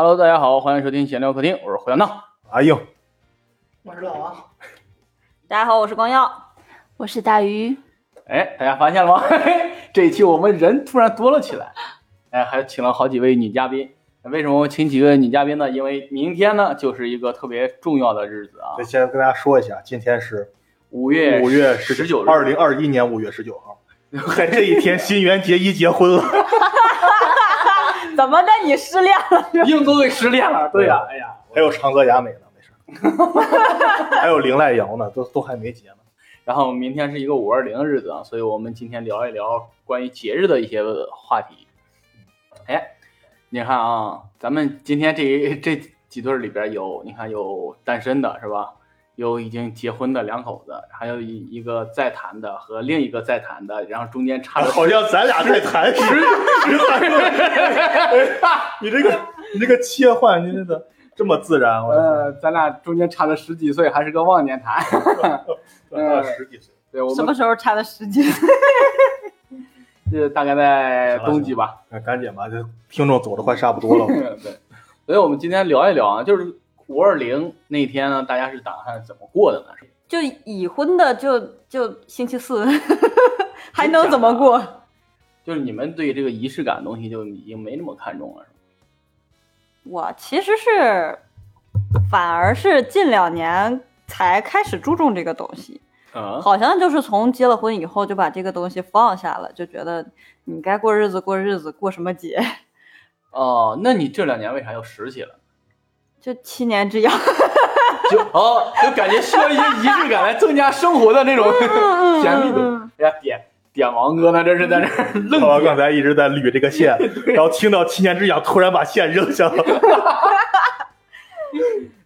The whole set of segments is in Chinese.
Hello，大家好，欢迎收听闲聊客厅，我是胡小闹。阿英，我是老王，大家好，我是光耀。我是大鱼，哎，大家发现了吗？这一期我们人突然多了起来，哎，还请了好几位女嘉宾。为什么我请几个女嘉宾呢？因为明天呢就是一个特别重要的日子啊那，先跟大家说一下，今天是五月五月十九日，二零二一年五月十九号，在这一天，新垣结衣结婚了。怎么的？你失恋了？硬都给失恋了。对呀、哎呀，还有长泽雅美呢，没事。还有林濑遥呢，都都还没结呢。然后明天是一个五二零的日子啊，所以我们今天聊一聊关于节日的一些话题。哎，你看啊，咱们今天这这几对儿里边有，你看有单身的是吧？有已经结婚的两口子，还有一一个在谈的和另一个在谈的，然后中间差了好像咱俩在谈十十三 你这个你这个切换，你这个这么自然，我呃，咱俩中间差了十几岁，还是个忘年谈。大十几岁。对，我什么时候差的时间？这大概在冬季吧。那赶紧吧，这听众走的快差不多了。对，所以我们今天聊一聊啊，就是五二零那天呢，大家是打算怎么过的呢？就已婚的就就星期四，还能怎么过？就是你们对这个仪式感的东西就已经没那么看重了，是吗？我其实是，反而是近两年才开始注重这个东西，嗯，好像就是从结了婚以后就把这个东西放下了，就觉得你该过日子过日子，过什么节？哦，那你这两年为啥又拾起了？就七年之痒。就哦，就感觉需要一些仪式感来增加生活的那种 甜蜜度。哎呀，点点王哥呢，这是在这愣我刚。才一直在捋这个线，然后听到七年之痒，突然把线扔下了。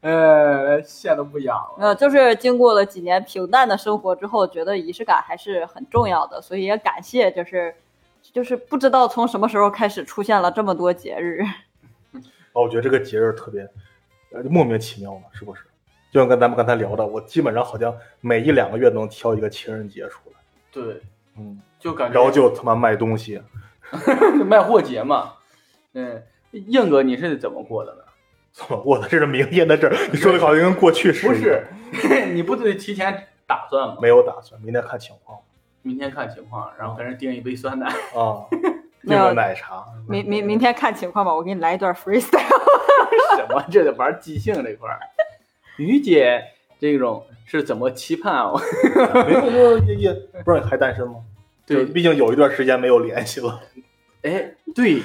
呃，线都不痒了。呃，就是经过了几年平淡的生活之后，觉得仪式感还是很重要的，所以也感谢，就是就是不知道从什么时候开始出现了这么多节日。哦，我觉得这个节日特别呃莫名其妙嘛，是不是？就像跟咱们刚才聊的，我基本上好像每一两个月都能挑一个情人节出来，对，嗯，就感觉然后就他妈卖东西，卖货节嘛。嗯，硬哥你是怎么过的呢？怎么过的这是明天的事儿，你说的好像跟过去似的不是，你不得提前打算吗？没有打算，明天看情况明天看情况，然后跟人订一杯酸奶。啊，订个奶茶，明明明天看情况吧，我给你来一段 freestyle。什么？这得玩即兴这块儿。于姐这种是怎么期盼啊？没有也也不是还单身吗？对毕竟有一段时间没有联系了，哎，对，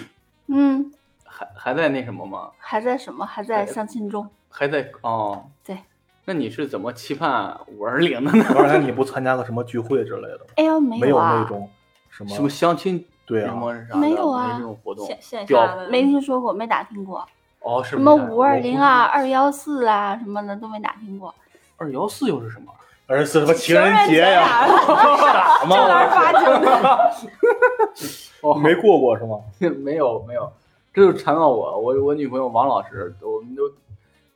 嗯，还还在那什么吗？还在什么？还在相亲中。还在哦。对。那你是怎么期盼五二零的呢？当然你不参加个什么聚会之类的吗，哎呦，没没有啊，那种什么什么相亲对啊？没有啊没这种活动。线下的没听说过，没打听过。哦，是什么五二零啊、二幺四啊什么的都没打听过。二幺四又是什么？而是什么情人节呀？呀，傻吗？正儿八经的。哦，没过过是吗？没有没有，这就缠到我，我我女朋友王老师，我们都，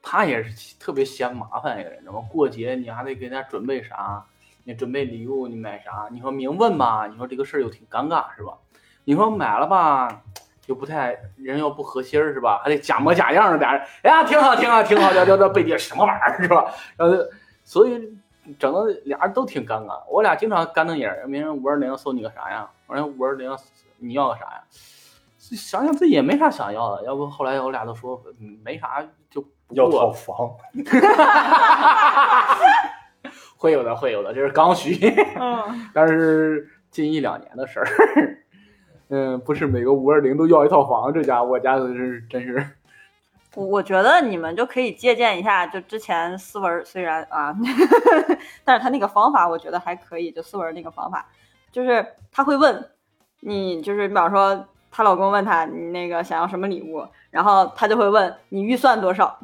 她也是特别嫌麻烦一个人，知道吗？过节你还得给人家准备啥？你准备礼物，你买啥？你说明问吧，你说这个事儿又挺尴尬，是吧？你说买了吧，又不太人又不合心儿，是吧？还得假模假样的俩人，哎呀，挺好，挺好，挺好，聊聊聊背地什么玩意儿，是吧？然后就所以整的俩人都挺尴尬。我俩经常干瞪眼儿，明天五二零送你个啥呀？我说五二零你要个啥呀？想想自己也没啥想要的，要不后来我俩都说嗯没啥就不要套。房，会有的，会有的，这是刚需，嗯，但是近一两年的事儿。嗯，不是每个五二零都要一套房，这家我家的是真是。我我觉得你们就可以借鉴一下，就之前思文虽然啊，但是他那个方法我觉得还可以，就思文那个方法，就是他会问你，就是比方说她老公问她你那个想要什么礼物，然后他就会问你预算多少，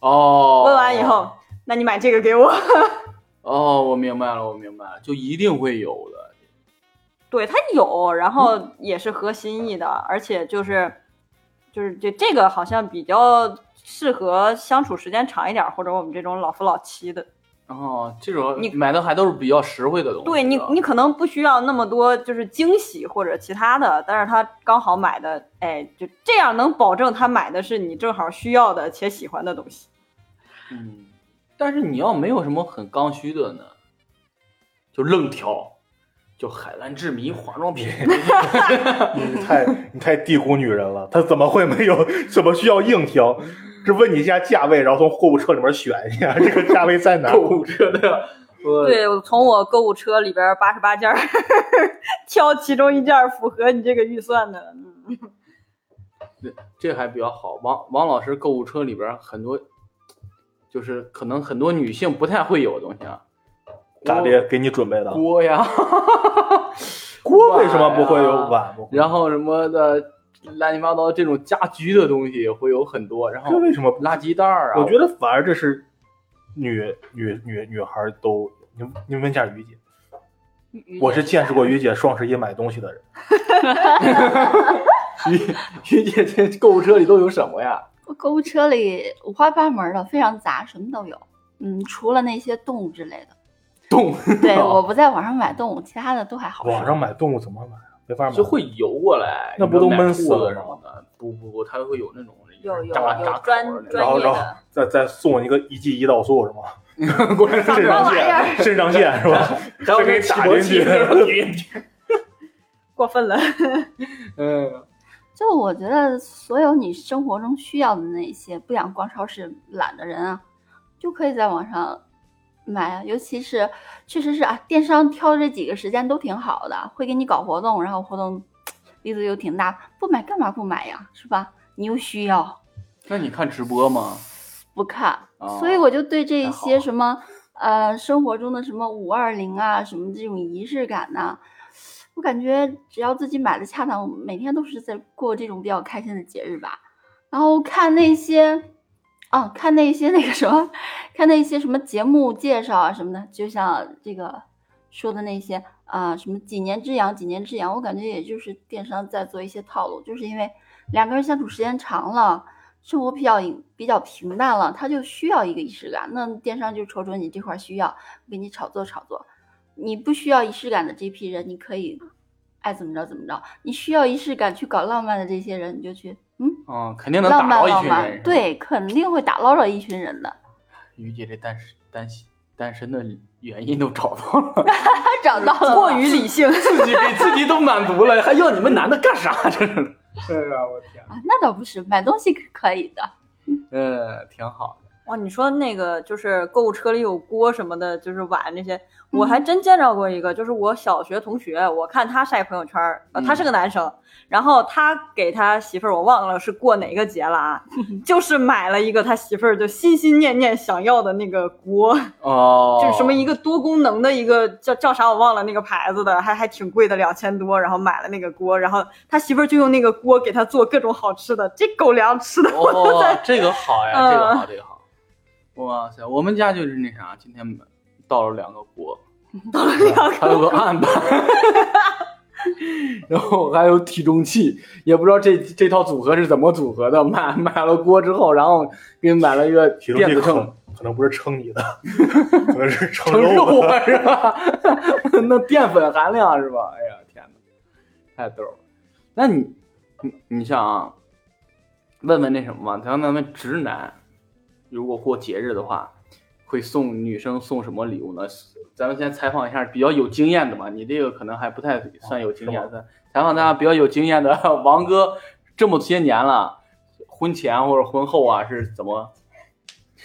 哦。问完以后，那你买这个给我。哦，我明白了，我明白了，就一定会有的。对他有，然后也是合心意的，而且就是就是这这个好像比较适合相处时间长一点，或者我们这种老夫老妻的。哦，这种你买的还都是比较实惠的东西。对你，你可能不需要那么多就是惊喜或者其他的，但是他刚好买的，哎，就这样能保证他买的是你正好需要的且喜欢的东西。嗯，但是你要没有什么很刚需的呢，就愣挑，就海蓝之谜化妆品，你太你太低估女人了，她怎么会没有怎么需要硬挑？是问你一下价位，然后从购物车里面选一下这个价位在哪？购物车的，我对，我从我购物车里边八十八件儿挑其中一件儿符合你这个预算的。嗯，这还比较好。王王老师购物车里边很多，就是可能很多女性不太会有的东西啊，咋的？给你准备的锅呀，锅为什么不会有碗然后什么的乱七八糟这种家居的东西会有很多，然后这为什么？垃圾袋儿啊，我觉得反而这是女女女女孩都，你你问一下于姐，我是见识过于姐双十一买东西的人。于于姐这购物车里都有什么呀？我购物车里五花八门的，非常杂，什么都有。嗯，除了那些动物之类的，动物对，我不在网上买动物，其他的都还好。网上买动物怎么买啊？没法买。就会游过来，那不都闷死了吗什么的？不不不，它会有那种有有有扎扎专口儿的然后然后专业的，再再送一个一剂胰岛素是吗？过来肾上腺，肾上腺是吧？还有这给那打进去，过分了。嗯，就我觉得，所有你生活中需要的那些不想逛超市、懒的人啊，就可以在网上买啊。尤其是，确实是啊，电商挑这几个时间都挺好的，会给你搞活动，然后活动力度又挺大，不买干嘛不买呀？是吧？你又需要那你看直播吗？不看，哦所以我就对这些什么呃生活中的什么五二零啊，什么这种仪式感呐、我感觉只要自己买的恰当，每天都是在过这种比较开心的节日吧。然后看那些，哦，看那些那个什么，看那些什么节目介绍啊什么的，就像这个说的那些啊，什么几年之痒，几年之痒，我感觉也就是电商在做一些套路，就是因为两个人相处时间长了。生活比较比较平淡了，他就需要一个仪式感。那电商就瞅瞅你这块需要，给你炒作炒作。你不需要仪式感的这批人，你可以爱怎么着怎么着。你需要仪式感去搞浪漫的这些人，你就去嗯，嗯，肯定能打漫浪漫，到一群人。对，肯定会打捞着一群人的。于姐这单身单单身的原因都找到了，他 找到了过于理性。自己给自己都满足了，还要你们男的干啥？真是，是啊，我天，啊，那倒不是，买东西可以的。嗯，挺好的。哇，你说那个就是购物车里有锅什么的，就是碗那些，我还真见着过一个，就是我小学同学，我看他晒朋友圈儿，呃他是个男生，然后他给他媳妇儿，我忘了是过哪个节了啊，就是买了一个他媳妇儿就心心念念想要的那个锅，哦，就是什么一个多功能的一个叫叫啥我忘了那个牌子的，还还挺贵的，两千多，然后买了那个锅，然后他媳妇儿就用那个锅给他做各种好吃的，这狗粮吃的我这个好呀，嗯这个好，这个好。哇塞，我们家就是那啥，今天倒了两个锅，到了两个还有个案板，然后还有体重器，也不知道这这套组合是怎么组合的。买买了锅之后，然后给你买了一个电子秤，可能不是称你的，可能是称称肉肉的。啊，是吧？那淀粉含量是吧？哎呀，天哪，太逗了。那你你你像啊，问问那什么吧，像咱们直男，如果过节日的话，会送女生送什么礼物呢？咱们先采访一下比较有经验的嘛，你这个可能还不太算有经验是的，采访大家比较有经验的 王哥，这么些年了，婚前或者婚后啊是怎么？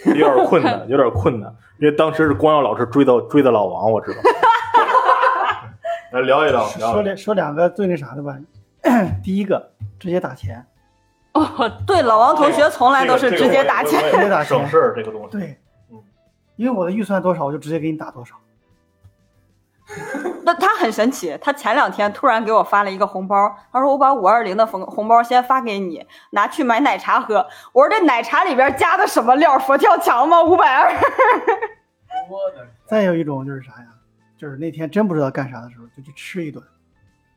有点困难，有点困难，因为当时是光耀老师追的追的老王，我知道。来聊一聊，聊说一聊。两说两个最那啥的吧。第一个直接打钱，哦，对，老王同学从来都是直接打钱。这个直接打省事儿，这个东西。对嗯，因为我的预算多少，我就直接给你打多少。那他很神奇，他前两天突然给我发了一个红包，他说我把五二零的红红包先发给你，拿去买奶茶喝。我说这奶茶里边加的什么料？佛跳墙吗？五百二。我的 再有一种就是啥呀？就是那天真不知道干啥的时候，就去吃一顿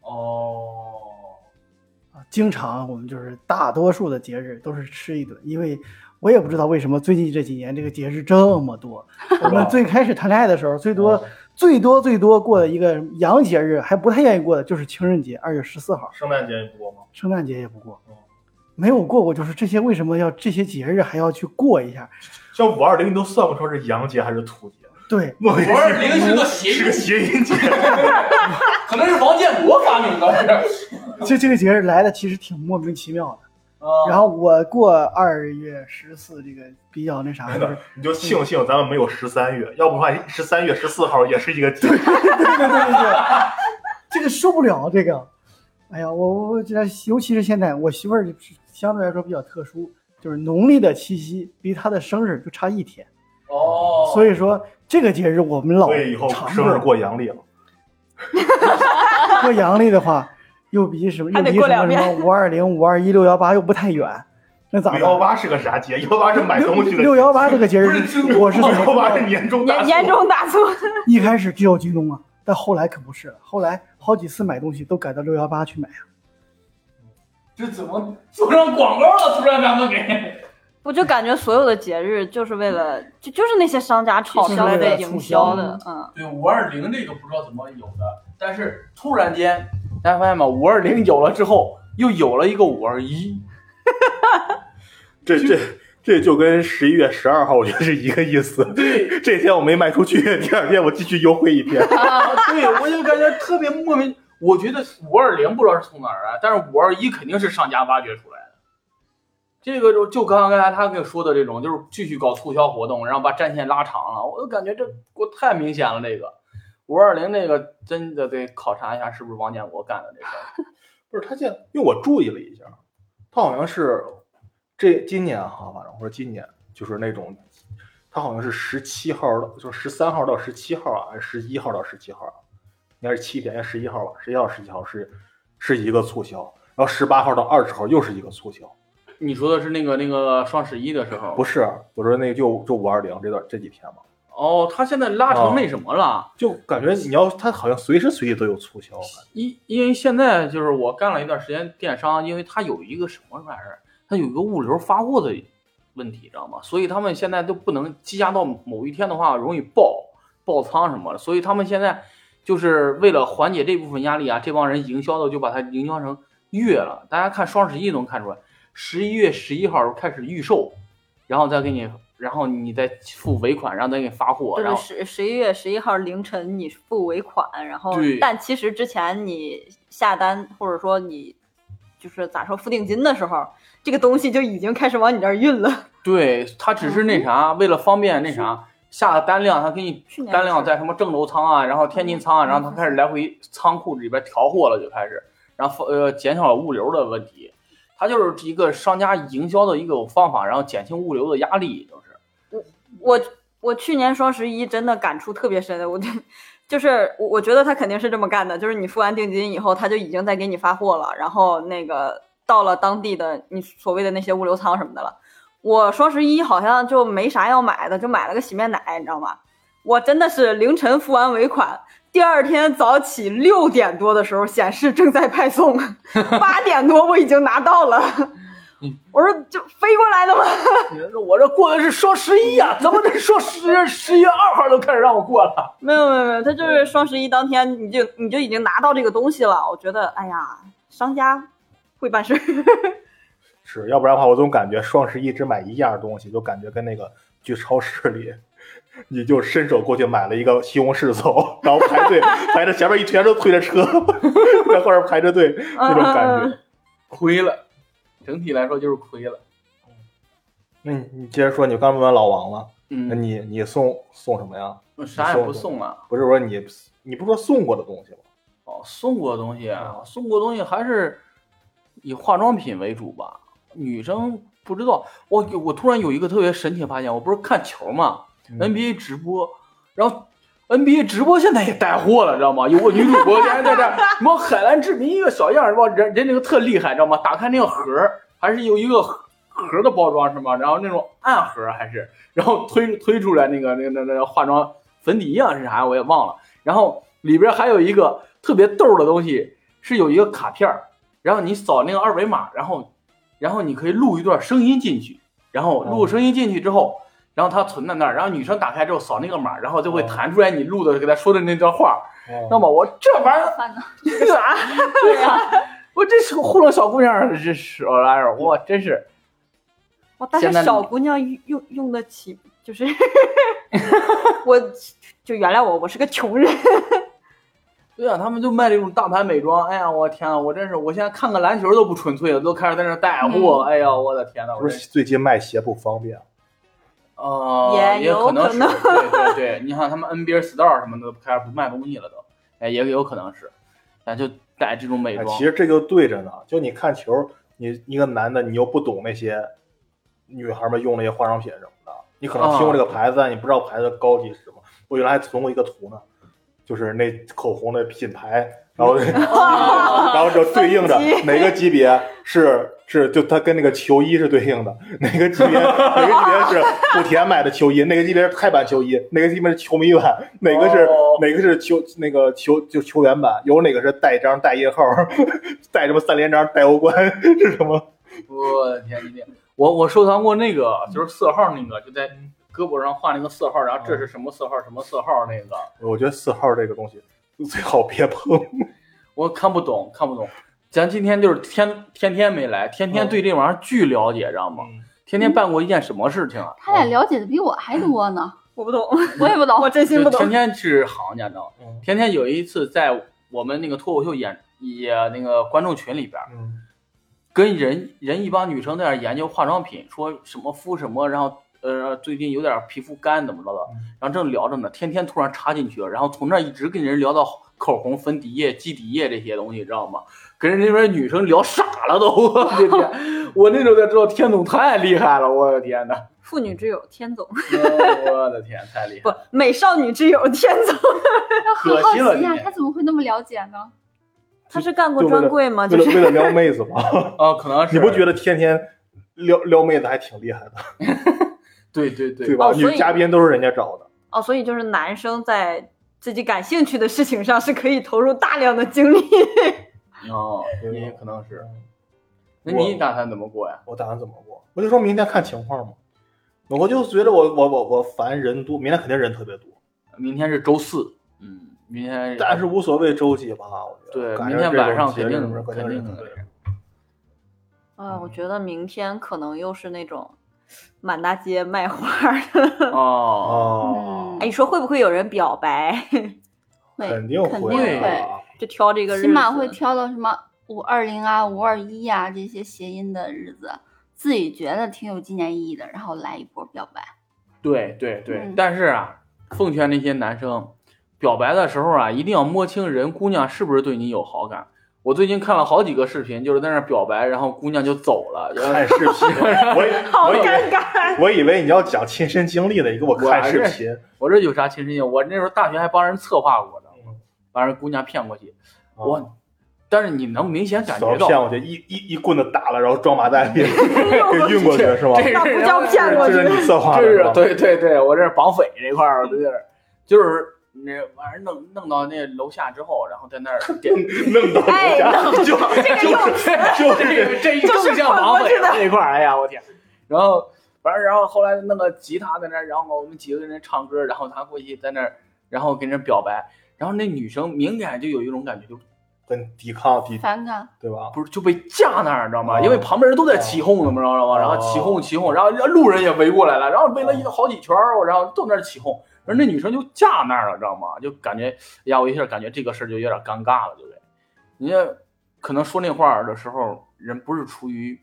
哦，啊。经常我们就是大多数的节日都是吃一顿，因为我也不知道为什么最近这几年这个节日这么多。我们最开始谈恋爱的时候，最多、哦最多最多过的一个洋节日，还不太愿意过的就是情人节，二月十四号，圣诞节也不过吗？圣诞节也不过哦，没有过过。就是这些为什么要这些节日还要去过一下？像五二零你都算不出是洋节还是土节。对，五五二零是个谐是个音，谐音节，可能是王建国发明的。是这这个节日来的其实挺莫名其妙的。啊然后我过二月十四这个比较那啥，就是你就庆幸咱们没有十三月，要不的话十三月十四号也是一个节。对对对对，这个受不了这个。哎呀，我我我这尤其是现在我媳妇儿相对来说比较特殊，就是农历的七夕离她的生日就差一天，哦，所以说这个节日我们老所以以后常生日过阳历了。过阳历的话，又比什么还得又比什么过两遍什么五二零、五二一、六幺八 又不太远，那咋办？六幺八是个啥节？幺八是买东西的节。六幺八这个节日是，我是怎么幺知道的八是年终大年促年终大促，一开始只有京东啊，但后来可不是了，后来好几次买东西都改到六幺八去买啊。这怎么做上广告了？突然咱们给我就感觉所有的节日就是为了，就就是那些商家炒出来的营销的，嗯，对五二零这个不知道怎么有的，但是突然间大家发现吗？五二零有了之后，又有了一个五二一。这这这就跟十一月十二号我觉得是一个意思。对这天我没卖出去，第二天我继续优惠一天。啊，对，我就感觉特别莫名。我觉得五二零不知道是从哪儿来，但是五二一肯定是商家挖掘出来的。这个就就刚刚才他跟说的这种，就是继续搞促销活动，然后把战线拉长了，我就感觉这我太明显了。这个五二零那个真的得考察一下是不是王建国干的这事儿。不是他现在，因为我注意了一下，他好像是这今年哈，反正或者今年就是那种，他好像是十七号到，就是十三号到十七号啊，还是十一号到十七号？应该是七天，应该十一号吧？十一号、十七号是是一个促销，然后十八号到二十号又是一个促销。你说的是那个那个双十一的时候？不是，我说那个就就五二零这段这几天嘛，哦，他现在拉成那什么了？就感觉你要他好像随时随地都有促销，因因为现在就是我干了一段时间电商，因为它有一个什么玩意儿，它有一个物流发货的问题，知道吗？所以他们现在都不能积压到某一天的话，容易爆爆仓什么的。所以他们现在就是为了缓解这部分压力啊，这帮人营销的就把它营销成月了。大家看双十一能看出来，十一月十一号开始预售，然后再给你，然后你再付尾款，然后再给你发货，十十一月十一号凌晨你付尾款，然后但其实之前你下单或者说你就是咋说付定金的时候，这个东西就已经开始往你这儿运了。对他只是那啥，为了方便那啥下的单量，他给你单量在什么郑州仓啊，然后天津仓啊，然后他开始来回仓库里边调货了，就开始，然后呃减少了物流的问题，它就是一个商家营销的一个方法，然后减轻物流的压力，就是我我去年双十一真的感触特别深，我就就是我我觉得他肯定是这么干的，就是你付完定金以后，他就已经在给你发货了，然后那个到了当地的你所谓的那些物流仓什么的了。我双十一好像就没啥要买的，就买了个洗面奶，你知道吗？我真的是凌晨付完尾款，第二天早起六点多的时候显示正在派送，八点多我已经拿到了。我说就飞过来的吗？我这过的是双十一呀、怎么能说十十一月二号都开始让我过了？没有没有没有，他就是双十一当天你就你就已经拿到这个东西了。我觉得，哎呀，商家会办事儿。是要不然的话，我总感觉双十一只买一样东西，就感觉跟那个去超市里，你就伸手过去买了一个西红柿走，然后排队排着前面一全都推着车，在后面排着队那种感觉。亏了，整体来说就是亏了。那你你接着说，你刚问完老王了，那嗯，你你送送什么呀？啥也不送了。不是说你你不说送过的东西吗？哦，送过的东西啊，送过的东西还是以化妆品为主吧。女生不知道，我我突然有一个特别神奇的发现，我不是看球嘛、嗯 n b a 直播，然后 NBA 直播现在也带货了，知道吗？有个女主播 天天在这儿，什么海蓝之谜一个小样儿，是吧？人人那个特厉害，知道吗？打开那个盒儿，还是有一个盒盒的包装是吗？然后那种暗盒还是，然后推推出来那个那个那个那个化妆粉底液是啥我也忘了，然后里边还有一个特别逗的东西，是有一个卡片儿，然后你扫那个二维码，然后然后你可以录一段声音进去，然后录声音进去之后，然后他存在那儿，然后女生打开之后扫那个码，然后就会哦弹出来你录的给她说的那段话。哦那么我这玩意儿。啥？对呀、我这是糊弄小姑娘，这是我玩意儿，我真是哇，但是小姑娘用用用得起，就是 我就原谅我，我是个穷人。对啊，他们就卖这种大牌美妆，哎呀，我天啊，我真是，我现在看个篮球都不纯粹了，都开始在那带货，哎呀，我的天呐，不是最近卖鞋不方便？呃，也有可能是，能对对对，你看他们 NBA Star 什么的开始不卖东西了都，哎，也有可能是，咱就带这种美其实这就对着呢。就你看球，你一个男的，你又不懂那些女孩们用那些化妆品什么的，你可能听过这个牌子，你不知道牌子高级是什么。我原来还存过一个图呢，就是那口红的品牌，然后 然后就对应着哪个级别是是就它跟那个球衣是对应的，哪个级别哪个级别是莆田买的球衣，哪个级别是泰版球衣，哪个级别是球迷版，哪个是、哦哪个是球那个球就球员版，有哪个是带章带印号，带什么三连章带欧冠是什么？我的天，你天，我我收藏过那个，就是色号那个，就在胳膊上画那个色号，然后这是什么色号，什么色号那个，我觉得色号这个东西最好别碰。我看不懂，看不懂。咱今天就是天天天没来，天天对这玩意儿巨了解，知道吗？天天办过一件什么事情啊？他俩了解的比我还多呢，我不懂，我也不懂。我真心不懂天。天是行家，知道吗？嗯天天有一次在我们那个脱口秀演也那个观众群里边，嗯跟人人一帮女生在那儿研究化妆品，说什么敷什么，然后呃最近有点皮肤干怎么着的，然后正聊着呢，天天突然插进去了，然后从那儿一直跟人聊到口红、粉底液、肌底液这些东西，知道吗？跟人那边女生聊傻了都，我的天！我那时候才知道天总太厉害了，我的天呐，妇女之友天总，我的天，太厉害 不！，美少女之友天总，很可惜了好奇呀、你他怎么会那么了解呢？他是干过专柜吗？就是了为了撩妹子吗？啊，可能是你不觉得天天撩撩妹子还挺厉害的，对对对对吧？哦女嘉宾都是人家找的。哦，所以就是男生在自己感兴趣的事情上是可以投入大量的精力。哦，也可能是。那你打算怎么过呀？我打算怎么过？我就说明天看情况嘛。我就觉得我我我我烦人多，明天肯定人特别多，明天是周四，嗯，明天但是无所谓周几吧，我觉得。对，明天晚上肯定日肯定肯定的人特别多。啊，我觉得明天可能又是那种满大街卖花儿的。哦，哦，哎，你说会不会有人表白？会，肯定会肯定会。就挑这个日子，起码会挑到什么五二零啊、五二一呀这些谐音的日子，自己觉得挺有纪念意义的，然后来一波表白。对对对，嗯但是啊，奉劝那些男生，表白的时候啊，一定要摸清人姑娘是不是对你有好感。我最近看了好几个视频，就是在那儿表白，然后姑娘就走了。看视频，我以 好尴尬。我以为你要讲亲身经历的，你给我看视频。我这有啥亲身经历？我那时候大学还帮人策划过呢，把人姑娘骗过去。我，但是你能明显感觉到，骗过去？一一一棍子打了，然后装麻袋里 给运过去是吗？这那不叫骗过去这是你策划的是吧？对对对，我这是绑匪这块儿，我这是就是那完事弄弄到那楼下之后，然后在那儿 点弄到哎人家就就是 就是这一更像绑匪了这一块儿，哎呀我天！然后完事，然后后来弄个吉他在那儿，然后我们几个人唱歌，然后他过去在那儿，然后跟人表白，然后那女生明显就有一种感觉，就跟抵抗抵反感，对吧？不是就被架那儿，你知道吗？哦因为旁边人都在起哄呢嘛，知道吗？然后起哄起哄，然后路人也围过来了，然后围了一好几圈儿，然后都在那儿起哄，然后那女生就架那儿了，知道吗？就感觉，哎呀，我一下感觉这个事儿就有点尴尬了，对不对？人家可能说那话儿的时候，人不是出于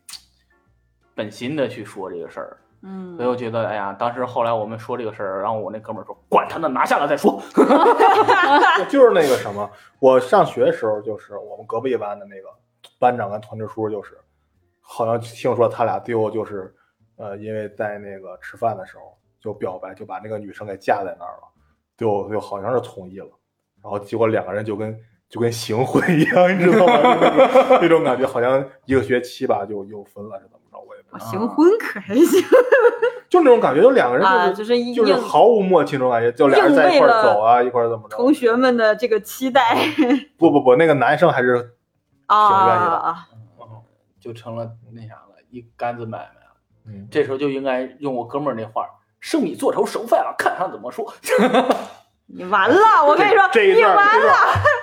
本心的去说这个事儿，嗯所以我觉得，哎呀，当时后来我们说这个事儿，然后我那哥们儿说，管他呢，拿下来再说。就是那个什么，我上学的时候，就是我们隔壁班的那个班长跟团支书，就是好像听说他俩最后就是，呃，因为在那个吃饭的时候就表白，就把那个女生给架在那儿了，就就好像是同意了，然后结果两个人就跟就跟行婚一样，你知道吗？那种种感觉，好像一个学期吧就又分了，是怎么着？我也不知道，行婚可还行 就那种感觉，就两个人就是、啊，就是就是毫无默契那种感觉，就俩人在一块儿走啊，一块儿怎么着？同学们的这个期待不不不，那个男生还是挺愿意的啊。就成了那啥了，一杆子买卖了。嗯，这时候就应该用我哥们儿那话儿：“生米做成熟饭了，看他怎么说。你完了，我跟你说，这一你完段这一段，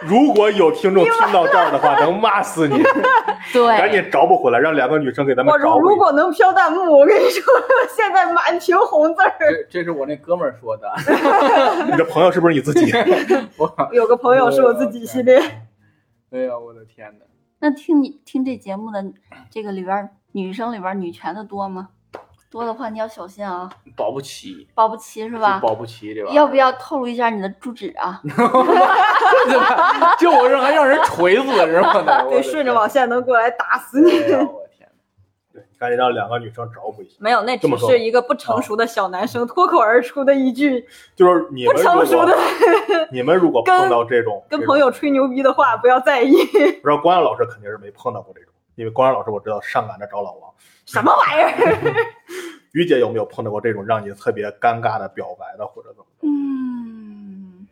如果有听众听到这儿的话，能骂死你，对赶对，紧找补回来，让两个女生给咱们我找补一下。如果能飘弹幕，我跟你说，现在满屏红字儿。这这是我那哥们儿说的 你这朋友是不是你自己？我有个朋友是我自己系列，哎呀，我的天哪！那听你听这节目的这个里边女生里边女权的多吗？多的话你要小心啊，保不齐保不齐是吧？保不齐这玩意儿要不要透露一下你的住址啊？就我这还让人锤死是吗？对，顺着网线能过来打死你。我天哪！对，赶紧让两个女生找补一下。没有，那只是一个不成熟的小男生脱口而出的一句就是你不成熟的你们如果 碰到这种跟朋友吹牛逼的话，不要在意。不知道光阳老师肯定是没碰到过这种，因为光阳老师我知道上赶着找老王。什么玩意儿？于姐有没有碰到过这种让你特别尴尬的表白的，或者怎么的？嗯，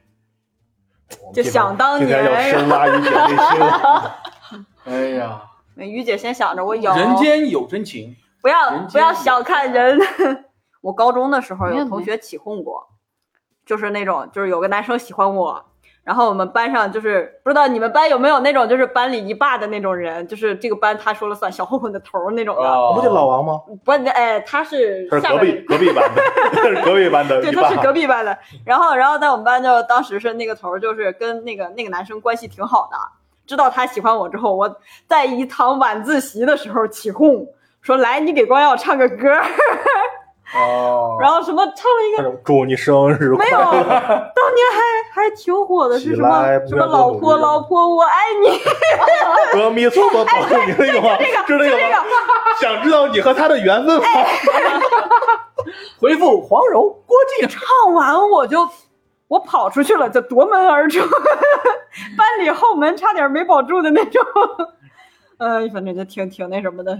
就想当今天要年深挖于姐内心了。哎呀，于姐先想着我有，人间有真情，不要不要小看人。我高中的时候有同学起哄过，就是那种就是有个男生喜欢我，然后我们班上就是不知道你们班有没有那种就是班里一霸的那种人，就是这个班他说了算，小混混的头儿那种的。哦不就老王吗？不，哎，他是他是隔壁隔壁班的，他是隔壁班的对，他是隔。壁班的。然后，然后在我们班就当时是那个头儿，就是跟那个那个男生关系挺好的。知道他喜欢我之后，我在一堂晚自习的时候起哄说：“来，你给光耀唱个歌儿。哦，然后什么唱了一个，祝你生日没有，快乐！当年还还挺火的，是什么什么老婆老婆我爱你，阿弥陀佛，保佑你那个吗？是那个吗？想知道你和他的缘分吗？回复黄柔郭靖，唱完我就我跑出去了，就夺门而出，班里后门差点没保住的那种。呃、反正就挺挺那什么的。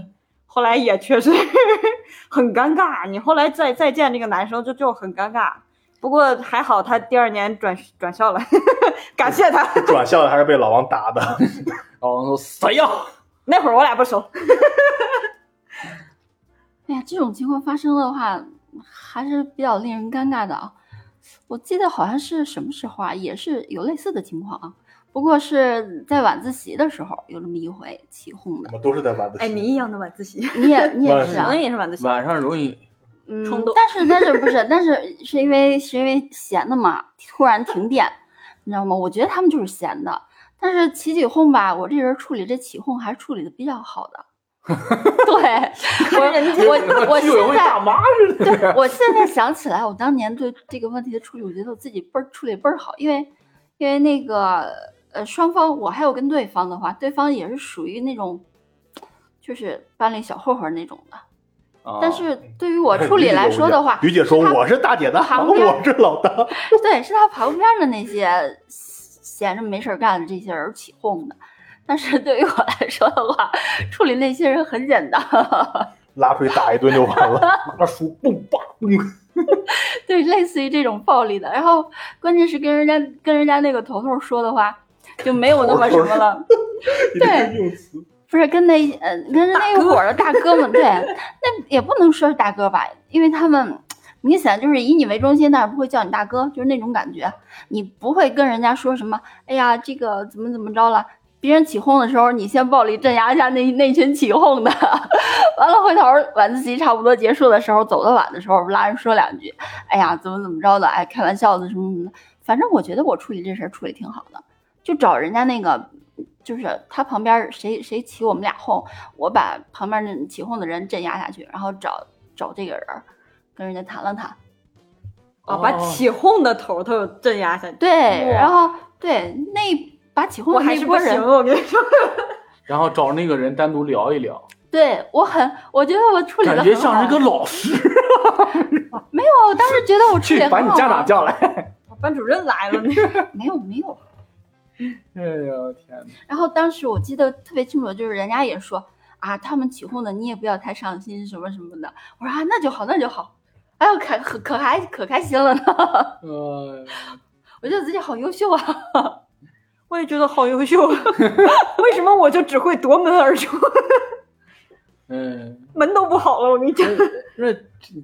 后来也确实 很尴尬，你后来再再见这个男生就就很尴尬。不过还好他第二年转转校了，感谢他。转校的还是被老王打的。老王说谁呀？那会儿我俩不熟，哎呀，这种情况发生的话，还是比较令人尴尬的啊。我记得好像是什么时候啊，也是有类似的情况啊，不过是在晚自习的时候有这么一回起哄的都是在晚自习。哎，你一样的晚自习，你也你也晚是啊也是晚自习。晚上容易嗯冲动，但是但是不是，但是是因为是因为闲的嘛，突然停电，你知道吗？我觉得他们就是闲的，但是起起哄吧，我这人处理这起哄还是处理的比较好的。对，我我我现在大妈似的。对，我现在想起来，我当年对这个问题的处理，我觉得我自己倍儿处理倍儿好，因为因为那个呃双方，我还有跟对方的话，对方也是属于那种就是班里小混混那种的，啊但是对于我处理来说的话，于姐说是我是大姐大，旁边我是老大。对，是他旁边的那些闲着没事儿干的这些人起哄的。但是对于我来说的话，处理那些人很简单。拉出去打一顿就完了。拿书嘣吧嘣。对，类似于这种暴力的。然后关键是跟人家跟人家那个头头说的话，就没有那么什么了。对用词。不是跟那呃跟那一伙儿的大哥们，对，那也不能说是大哥吧，因为他们明显就是以你为中心，但是不会叫你大哥，就是那种感觉。你不会跟人家说什么，哎呀，这个怎么怎么着了。别人起哄的时候，你先暴力镇压一下那那群起哄的，完了回头晚自习差不多结束的时候，走的晚的时候，拉人说两句，哎呀，怎么怎么着的，哎，开玩笑的什么什么的。反正我觉得我处理这事儿处理挺好的，就找人家那个，就是他旁边谁谁起我们俩哄，我把旁边那起哄的人镇压下去，然后找找这个人，跟人家谈了谈。啊，把起哄的头头镇压下去。对，然后对那把起哄的我还那波人是不行，，我跟你说，然后找那个人单独聊一聊，对我很，我觉得我处理的感觉像是个老师。没有，我当时觉得我处理 得去把你很好啊家长叫来。班主任来了，没有没有。哎呦天哪！然后当时我记得特别清楚，就是人家也说啊，他们起哄的你也不要太上心，什么什么的。我说啊，那就好，那就好。哎呦，可可可还可开心了呢！呃，我觉得自己好优秀啊！我也觉得好优秀，为什么我就只会夺门而出？嗯，门都不好了，我跟你讲。那这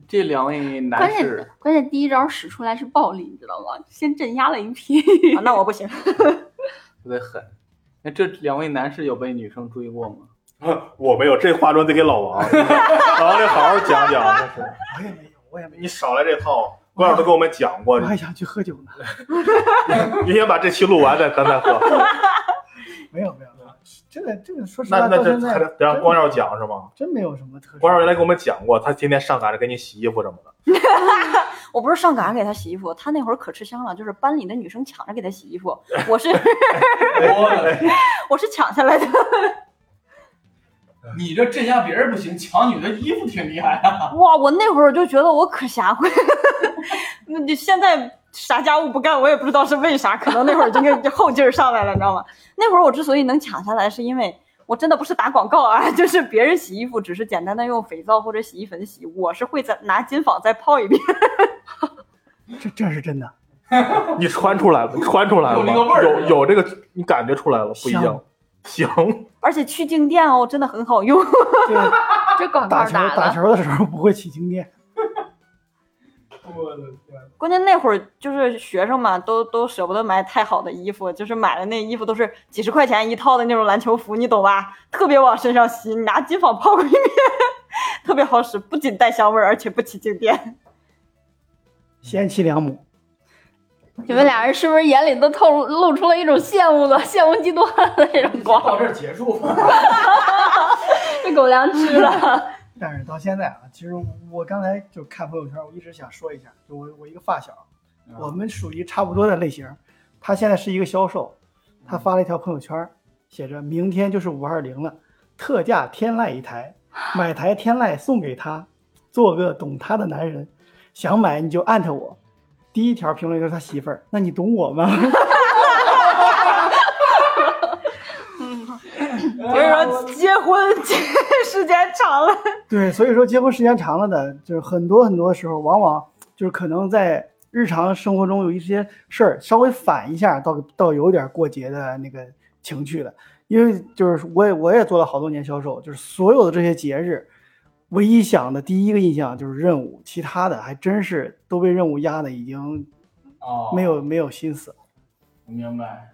这两位男士键，关键第一招使出来是暴力，你知道吗？先镇压了一批。啊那我不行，特别狠。那这两位男士有被女生追过吗？我没有，这话说得给老王，老王得好好讲讲，这是。我也没有，我也没有，你少来这套，关老师都跟我们讲过我，还想去喝酒呢。你先把这期录完再咱再喝。没有，没有这个这个说实那那这还得得让光耀讲是吗？真没有什么特殊。光耀原来跟我们讲过，他天天上赶着给你洗衣服什么的。我不是上赶着给他洗衣服，他那会儿可吃香了，就是班里的女生抢着给他洗衣服，我是 我是抢下来的。你这镇压别人不行，抢女的衣服挺厉害啊！哇，我那会儿就觉得我可侠会了。那你现在啥家务不干，我也不知道是为啥，可能那会儿这个后劲儿上来了，你知道吗？那会儿我之所以能抢下来，是因为我真的不是打广告啊，就是别人洗衣服只是简单的用肥皂或者洗衣粉洗，我是会再拿金纺再泡一遍。这这是真的，你穿出来了，穿出来了吗，有那个味儿有有这个，你感觉出来了，不一样。行，而且去静电哦，真的很好用。这广告打球打球的时候不会起静电。关键那会儿就是学生嘛，都都舍不得买太好的衣服，就是买的那衣服都是几十块钱一套的那种篮球服，你懂吧？特别往身上吸，你拿金纺泡过一遍，特别好使，不仅带香味儿，而且不起静电。贤妻良母，你们俩人是不是眼里都透露露出了一种羡慕的羡慕嫉妒恨的那种光到光？这儿结束。被狗粮吃了。但是到现在啊，其实我刚才就看朋友圈，我一直想说一下，就我我一个发小，我们属于差不多的类型。他现在是一个销售，他发了一条朋友圈，写着“明天就是五二零了，特价天籁一台，买台天籁送给他，做个懂他的男人，想买你就艾特我。”第一条评论就是他媳妇儿，那你懂我吗？所 以说结婚时间长了，对，所以说结婚时间长了的，就是很多很多时候，往往就是可能在日常生活中有一些事儿稍微反一下，倒倒有点过节的那个情趣了。因为就是我也我也做了好多年销售，就是所有的这些节日，唯一想的第一个印象就是任务，其他的还真是都被任务压的已经哦，没有没有心思。我明白。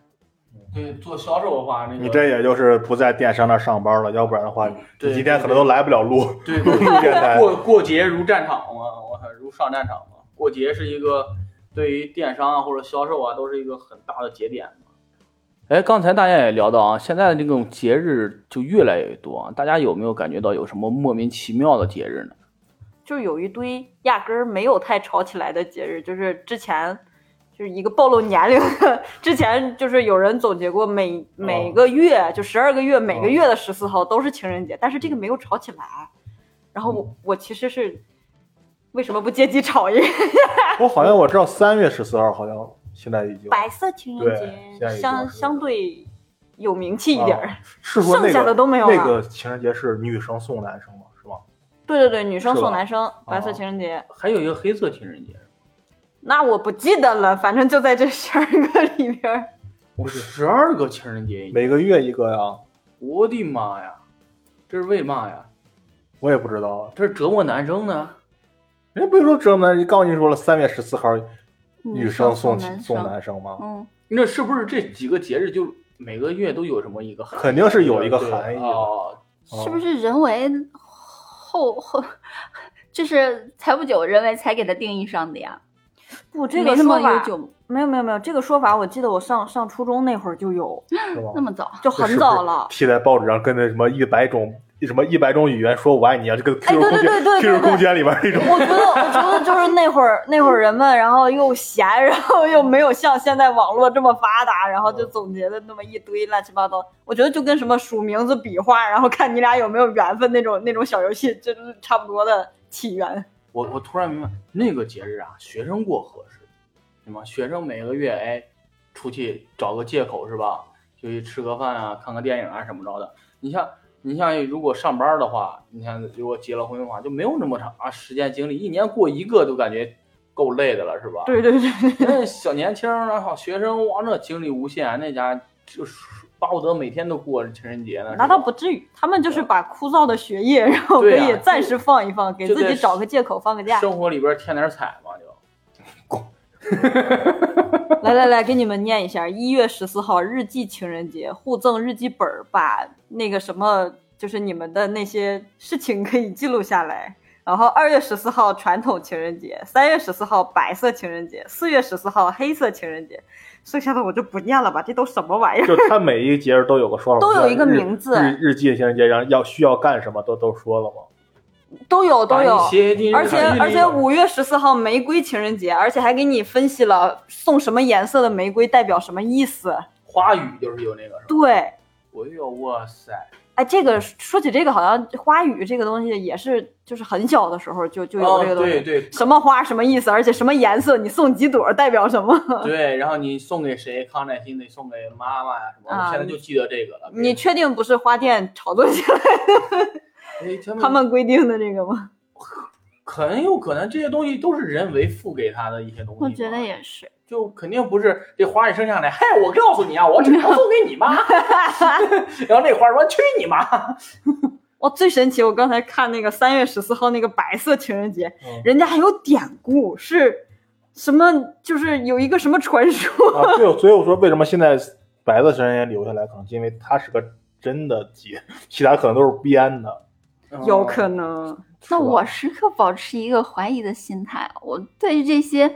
对，做销售的话，那个你这也就是不在电商那上班了，要不然的话，对你今天可能都来不了路对 录录电台。过过节如战场嘛，我看如上战场嘛。过节是一个对于电商啊或者销售啊都是一个很大的节点嘛。哎，刚才大家也聊到啊，现在的这种节日就越来越多啊，大家有没有感觉到有什么莫名其妙的节日呢？就是有一堆压根儿没有太吵起来的节日，就是之前就是一个暴露年龄的，之前就是有人总结过每每个月就十二个月每个月的十四号都是情人节，但是这个没有吵起来。然后我我其实是为什么不借机吵一个我好像我知道三月十四号好像现在已经白色情人节，相相对有名气一点儿。啊是说那剩下的都没有了那个情人节是女生送男生吗？是吗？对对对，女生送男生白色哦情人节，还有一个黑色情人节，那我不记得了，反正就在这十二个里边十二个情人节，每个月一个呀，我的妈呀，这是为嘛呀？我也不知道。这是折磨男生呢？人家不是说折磨男，刚跟你说了，三月十四号女生送男送，男生吗？嗯，那是不是这几个节日就每个月都有什么一个含义？肯定是有一个含义啊哦。是不是人为后后，就是才不久人为才给他定义上的呀？不，这个说法没有没有没有，这个说法我记得我上上初中那会儿就有，那么早？就很早了。贴在报纸上，跟那什么一百种什么一百种语言说我爱你啊，这个 QQ 空对对对对间对 QQ 空间里边那种。我觉得，我觉得就是那会儿，那会儿人们，然后又闲，然后又没有像现在网络这么发达，然后就总结的那么一堆乱七八糟。我觉得就跟什么数名字、比划，然后看你俩有没有缘分那种那种小游戏，就是差不多的起源。我我突然明白，那个节日啊，学生过合适，对吗？学生每个月哎，出去找个借口是吧？就去吃个饭啊，看个电影啊什么着的。你像你像如果上班的话，你像如果结了婚的话，就没有那么长啊时间精力，一年过一个都感觉够累的了，是吧？对对对对，那小年轻儿然后学生哇，那精力无限，那家就是巴不得每天都过情人节呢。那倒不至于，他们就是把枯燥的学业，然后可以暂时放一放，给自己找个借口放个假。生活里边添点彩嘛，就 来来来，给你们念一下：一月十四号日记情人节，互赠日记本儿，把那个什么，就是你们的那些事情可以记录下来。然后二月十四号传统情人节，三月十四号白色情人节，四月十四号黑色情人节，剩下的我就不念了吧，这都什么玩意儿？就他每一个节日都有个说法，都有一个名字日日记情人节，然后要需要干什么都都说了吗？都有都有而且而且五月十四号玫瑰情人节，而且还给你分析了送什么颜色的玫瑰代表什么意思。花语就是有那个是吧？对，哎呦哇塞，哎，这个说起这个，好像花语这个东西也是，就是很小的时候就就有哦这个东西。对对什么花什么意思，而且什么颜色，你送几朵代表什么？对，然后你送给谁，康乃馨得送给妈妈呀什么，啊我现在就记得这个了。你确定不是花店炒作起来 哎他们他们规定的这个吗？很有可能这些东西都是人为赋给他的一些东西。我觉得也是。就肯定不是这花一生下来，嘿，我告诉你啊，我只能送给你妈。然后那花说去你妈！哦，最神奇！我刚才看那个三月十四号那个白色情人节，嗯人家还有典故，是什么？就是有一个什么传说，啊，对，所以我说为什么现在白色情人节留下来，可能是因为它是个真的节，其他可能都是编的。有可能。那我时刻保持一个怀疑的心态，我对于这些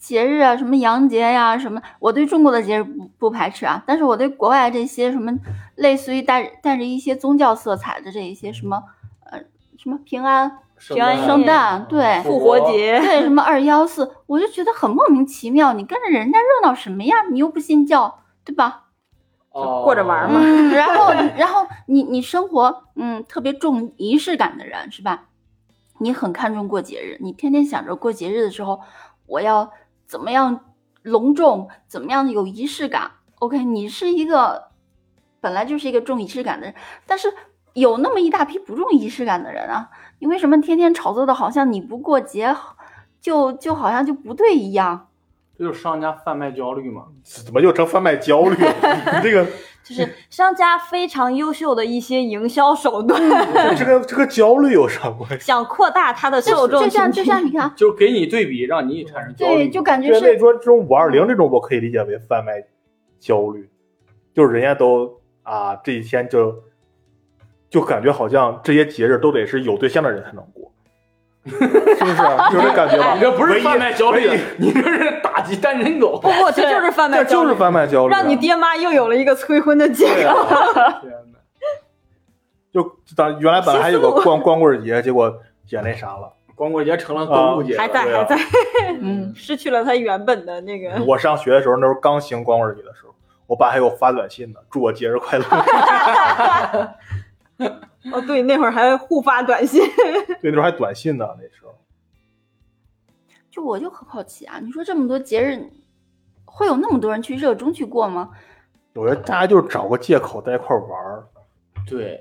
节日啊，什么洋节呀、什么，我对中国的节日不不排斥啊，但是我对国外这些什么类似于带带着一些宗教色彩的这一些什么，呃，什么平安、平安圣诞，对，复活节，对，什么二幺四，我就觉得很莫名其妙，你跟着人家热闹什么呀？你又不信教，对吧？哦过着玩嘛嗯，然后 然后你你生活嗯特别重仪式感的人是吧？你很看重过节日，你天天想着过节日的时候我要怎么样隆重，怎么样有仪式感。OK，你是一个本来就是一个重仪式感的人，但是有那么一大批不重仪式感的人啊，你为什么天天炒作的好像你不过节就就好像就不对一样？这就是商家贩卖焦虑嘛。怎么又成贩卖焦虑了？你这个就是商家非常优秀的一些营销手段，这个这个焦虑有啥关系？想扩大它的受众就像就群体。像你看，就给你对比，让你产生焦虑。对，就感觉对，是那说这种五二零这种，我可以理解为贩卖焦虑，就是人家都啊这一天就就感觉好像这些节日都得是有对象的人才能过，是不是？有 这感觉吧？你这不是贩卖焦虑，你这是打击单身狗。不不，这就是贩卖这焦虑，就是贩卖焦虑啊，让你爹妈又有了一个催婚的借对口。啊天哪就咱原来本来还有个光光棍节，结果也那啥了。光棍节成了购物节，还在还在，嗯，失去了他原本的那个。我上学的时候，那时候刚兴光棍节的时候，我爸还给我发短信呢，祝我节日快乐。哦，对，那会儿还互发短信。对，那时候还短信呢，那时候。就我就很好奇啊，你说这么多节日，会有那么多人去热衷去过吗？我觉得大家就是找个借口在一块儿玩儿。对，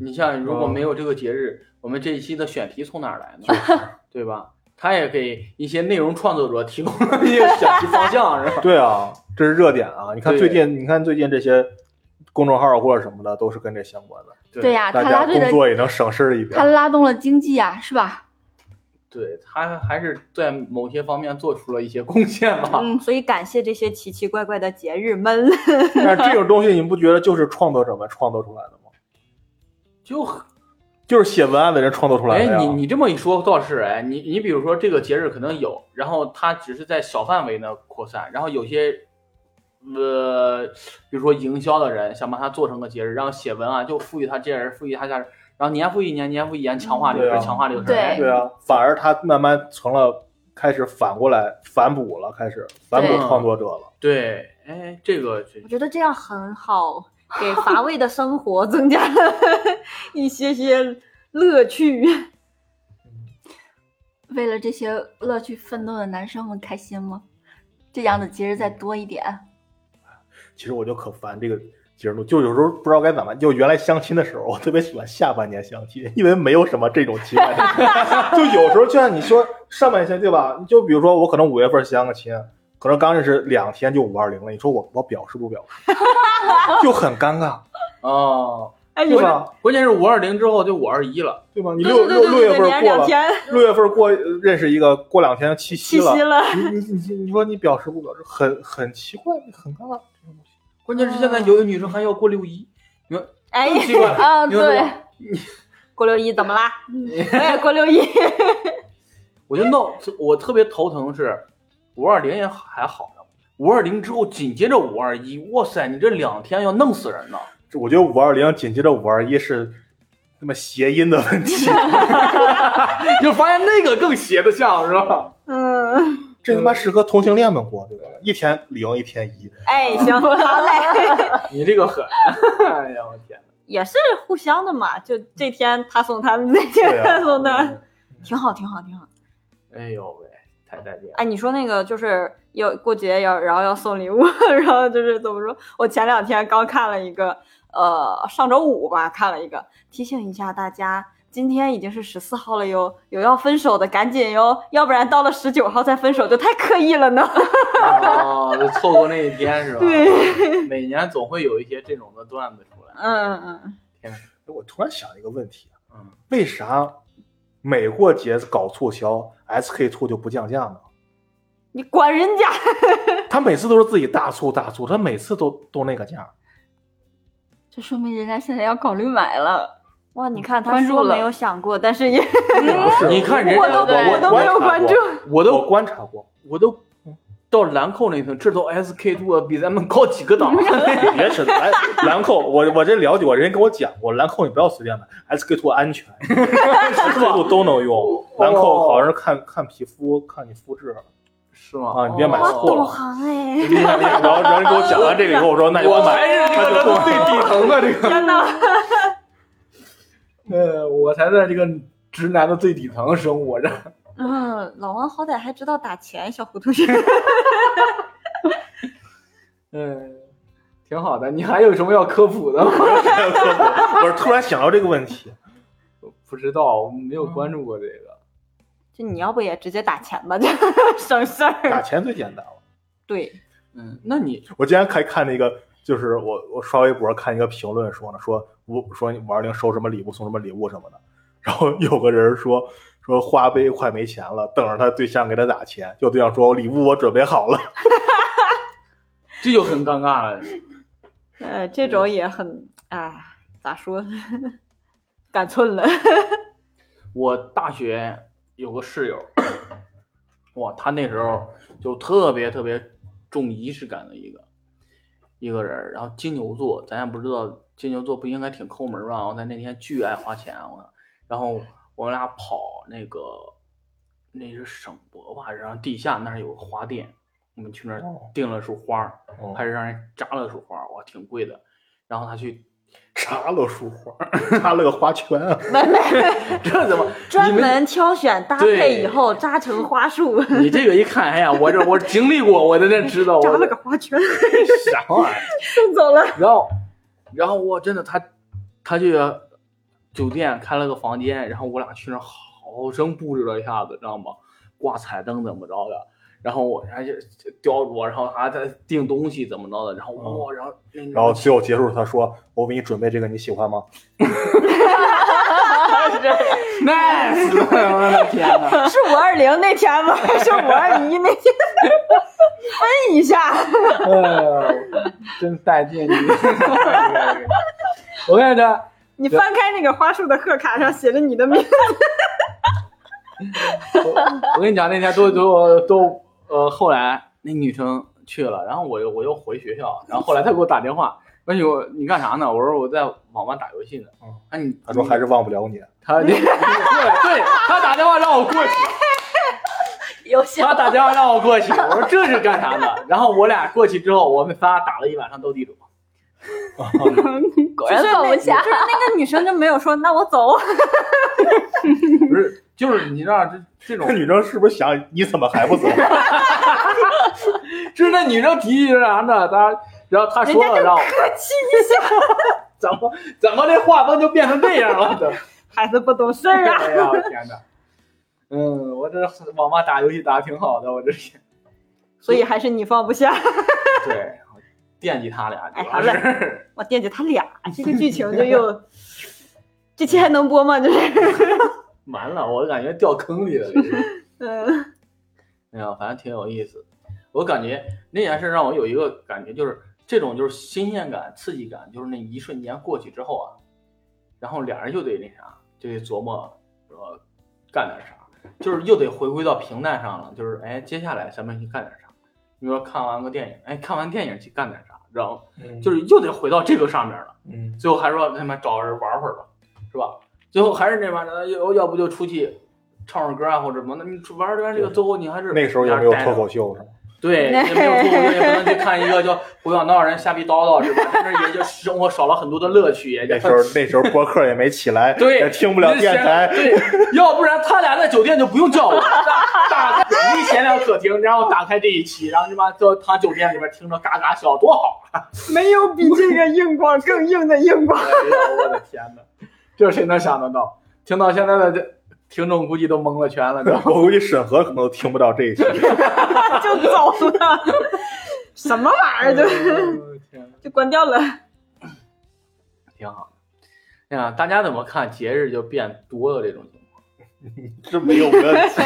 你像如果嗯没有这个节日，我们这一期的选题从哪儿来呢？对吧？他也给一些内容创作者提供了一些选题方向，是吧？对啊，这是热点啊！你看最近，你看最近这些公众号或者什么的，都是跟这相关的，对呀、大家工作也能省事一点他。拉动了经济啊，是吧？对他还是在某些方面做出了一些贡献吧。嗯，所以感谢这些奇奇怪怪的节日们。但是这种东西，你不觉得就是创作者们创作出来的吗？就就是写文案的人创作出来的哎，你你这么一说倒是哎，你你比如说这个节日可能有，然后它只是在小范围的扩散，然后有些呃，比如说营销的人想把它做成个节日，然后写文案就赋予它这人，赋予它价值，然后年复一年，年复一年强化这个强化这个事儿。对哎对啊，反而他慢慢成了开始反过来反哺了，开始反哺创作者了。对，哎，这个我觉得这样很好，给乏味的生活 增加了一些些乐趣。为了这些乐趣奋斗的男生们开心吗？这样的节日再多一点，其实我就可烦这个节日，就有时候不知道该怎么办。就原来相亲的时候，我特别喜欢下半年相亲，因为没有什么这种奇怪的事。就有时候就像你说上半年对吧？就比如说我可能五月份相个亲，可能刚认识两天就五二零了，你说我我表示不表示，就很尴尬，啊，哎，对吧？关键是五二零之后就五二一了，对吧？你六六六月份过了，连两天六月份过认识一个，过两天七夕了，七夕了，你你你你说你表示不表示，很很奇怪，很尴尬。关键是现在有的女生还要过六一，你说哎奇怪啊，你说是对吧，过六一怎么啦？哎，过六一，我就闹，我特别头疼是五二零也还好呢，五二零之后紧接着五二一，哇塞，你这两天要弄死人呢。这我觉得五二零紧接着五二一是那么谐音的问题，就发现那个更邪的像是吧？嗯，这他妈适合同性恋们过，对吧？一天零，一天一，哎，行，好嘞，你这个狠，哎呀，我天哪！也是互相的嘛，就这天他送他，那天他送他，挺好，挺好，挺好。哎呦喂，太带劲了！哎，你说那个就是要过节要，然后要送礼物，然后就是怎么说？我前两天刚看了一个，呃，上周五吧，看了一个，提醒一下大家，今天已经是十四号了哟，有要分手的赶紧哟，要不然到了十九号再分手就太刻意了呢。哦，就错过那一天是吧？对，每年总会有一些这种的段子出来。嗯嗯，我突然想一个问题，啊嗯，为啥每过节搞促销，SK two 就不降价呢？你管人家？他每次都是自己大促大促，他每次都都那个价。这说明人家现在要考虑买了。哇，你看他关注没有想过，但是也不是 你看人家我都我都没有关注。我都观察过，我都到兰蔻那层，这都 SK two 比咱们高几个档。别扯兰兰蔻，我我这了解过，人家跟我讲过，兰蔻你不要随便买，SK two 安全，SK two 都能用。兰蔻好像是看看皮肤，看你肤质是吗？啊，你别买错了。行哎！厉害厉害然后然后人给我讲完这个以后，我说那你不买，我才是那就不买个最底层的这个，天哪！呃，我才在这个直男的最底层生活着。嗯，老王好歹还知道打钱，小糊涂是。嗯，挺好的。你还有什么要科普的吗？我是突然想到这个问题，不知道，我没有关注过这个。就你要不也直接打钱吧，就 省事儿打。钱最简单了。对，嗯，那你我今天还看那个，就是我我刷微博看一个评论说呢，说五说你五二零收什么礼物送什么礼物什么的，然后有个人说说花呗快没钱了，等着他对象给他打钱，就对象说礼物我准备好了，这就很尴尬了。呃，这种也很，哎，咋说，赶寸了。我大学有个室友，哇，他那时候就特别特别重仪式感的一个一个人。然后金牛座，咱也不知道金牛座不应该挺抠门儿吧？我在那天巨爱花钱，我，然后我们俩跑那个那是省博吧，然后地下那儿有个花店，我们去那儿哦订了束花还是让人扎了束花，哇，挺贵的。然后他去，插了束花，插了个花圈啊，没没 这怎么专门挑选搭配以后扎成花束，你这个一看，哎呀，我这我经历过，我在这知道，我扎了个花圈，啥玩意儿？送走了。然后，然后我真的他，他去酒店开了个房间，然后我俩去那好生布置了一下子，知道吗？挂彩灯怎么着的，然后我还是雕琢，然后还在订东西怎么着的，然后哇，然后然后最后结束他说我给你准备这个你喜欢吗？nice，我的天哪！是五二零那天吗？还是五二一那天？分一下。哎呀，真带劲！你，我跟你说，你翻开那个花束的贺卡上写着你的名字。我跟你讲，那天都都都呃，后来那女生去了，然后我又我又回学校，然后后来她给我打电话，问我你干啥呢？我说我在网吧打游戏呢。嗯啊你他说还是忘不了你，他 对对，他打电话让我过去，有效他打电话让我过去，我说这是干啥呢？然后我俩过去之后，我们仨打了一晚上斗地主。果然放不下就是。那个女生就没有说那我走。不是，就是你知道这这种这，女生是不是想你怎么还不走？就是那女生提议是啥呢？她然后她说了让我客气一下，怎么怎么这画风就变成这样了？孩子不懂事儿啊。哎呀，天哪！嗯，我这网吧打游戏打的挺好的，我这是。所以还是你放不下。对，惦记他俩，哎好嘞是我惦记他俩，这个剧情就又，这期还能播吗？就是，完了，我感觉掉坑里了。嗯 哎呀，反正挺有意思。我感觉那件事让我有一个感觉，就是这种就是新鲜感、刺激感，就是那一瞬间过去之后啊，然后俩人又得那啥，就得琢磨说干点啥，就是又得回归到平淡上了，就是哎，接下来咱们去干点啥？你说看完个电影，哎，看完电影去干点啥？然后就是又得回到这个上面了。嗯，最后还说他妈找人玩会儿吧，是吧？最后还是那玩意儿，要要不就出去唱会歌啊，或者什么？那你出玩儿完这个最后你还是那时候也没有脱口秀是吗？对，也没有脱口秀，也不能去看一个叫胡小闹人瞎逼叨叨，是吧？那也就生活少了很多的乐趣，也那时候那时候播客也没起来，对也听不了电台。对，要不然他俩在酒店就不用叫我，打开一闲聊客厅，然后打开这一期，然后你妈就躺酒店里边听着嘎嘎笑，多好啊！没有比这个硬广更硬的硬广。哎呦，我的天哪，这谁能想得到？听到现在的这听众估计都蒙了圈了，都。我估计审核可能都听不到这一期。就走了，什么玩意儿就就关掉了。挺好的。哎呀，大家怎么看节日就变多了这种情况？这没有问题，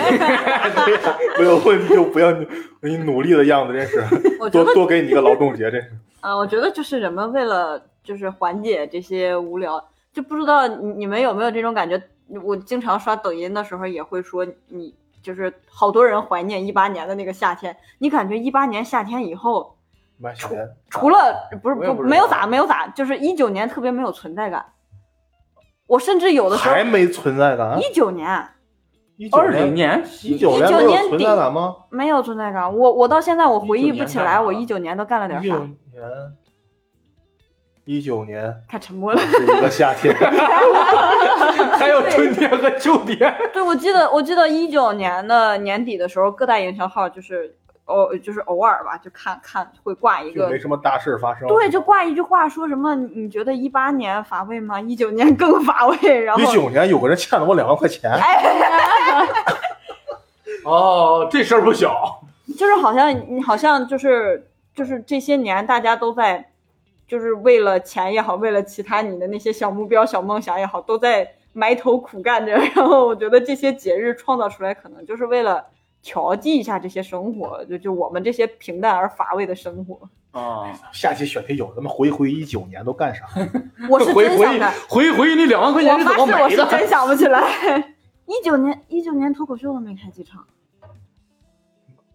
没有问题就不要你努力的样子，真是多多给你一个劳动节，真是。啊，我觉得就是人们为了就是缓解这些无聊，就不知道你你们有没有这种感觉？我经常刷抖音的时候也会说，你就是好多人怀念一八年的那个夏天，你感觉一八年夏天以后，除，除了不是不不没有咋没有咋，就是一九年特别没有存在感。我甚至有的时候还没存在感。一九年一九二零年，年，一九年19没有存年底在感吗？没有存在感，我我到现在我回忆不起来，我一九年都干了点一九啥。年，一九年太沉默了。是一个夏天，还有春天和秋天。对，我记得我记得一九年的年底的时候，各大营销号就是偶就是偶尔吧，就看看会挂一个没，什么大事发生。对，就挂一句话，说什么你你觉得一八年乏味吗？一九年更乏味。然后一九年有个人欠了我两万块钱，哦，这事儿不小。就是好像你好像就是就是这些年大家都在，就是为了钱也好，为了其他你的那些小目标、小梦想也好，都在埋头苦干着。然后我觉得这些节日创造出来，可能就是为了调剂一下这些生活，就就我们这些平淡而乏味的生活。啊，下期选啤酒，咱们回回一九年都干啥？我是回回真想的，回回那两万块钱我是怎么发誓我是？真想不起来。一九年一九年脱口秀都没开几场，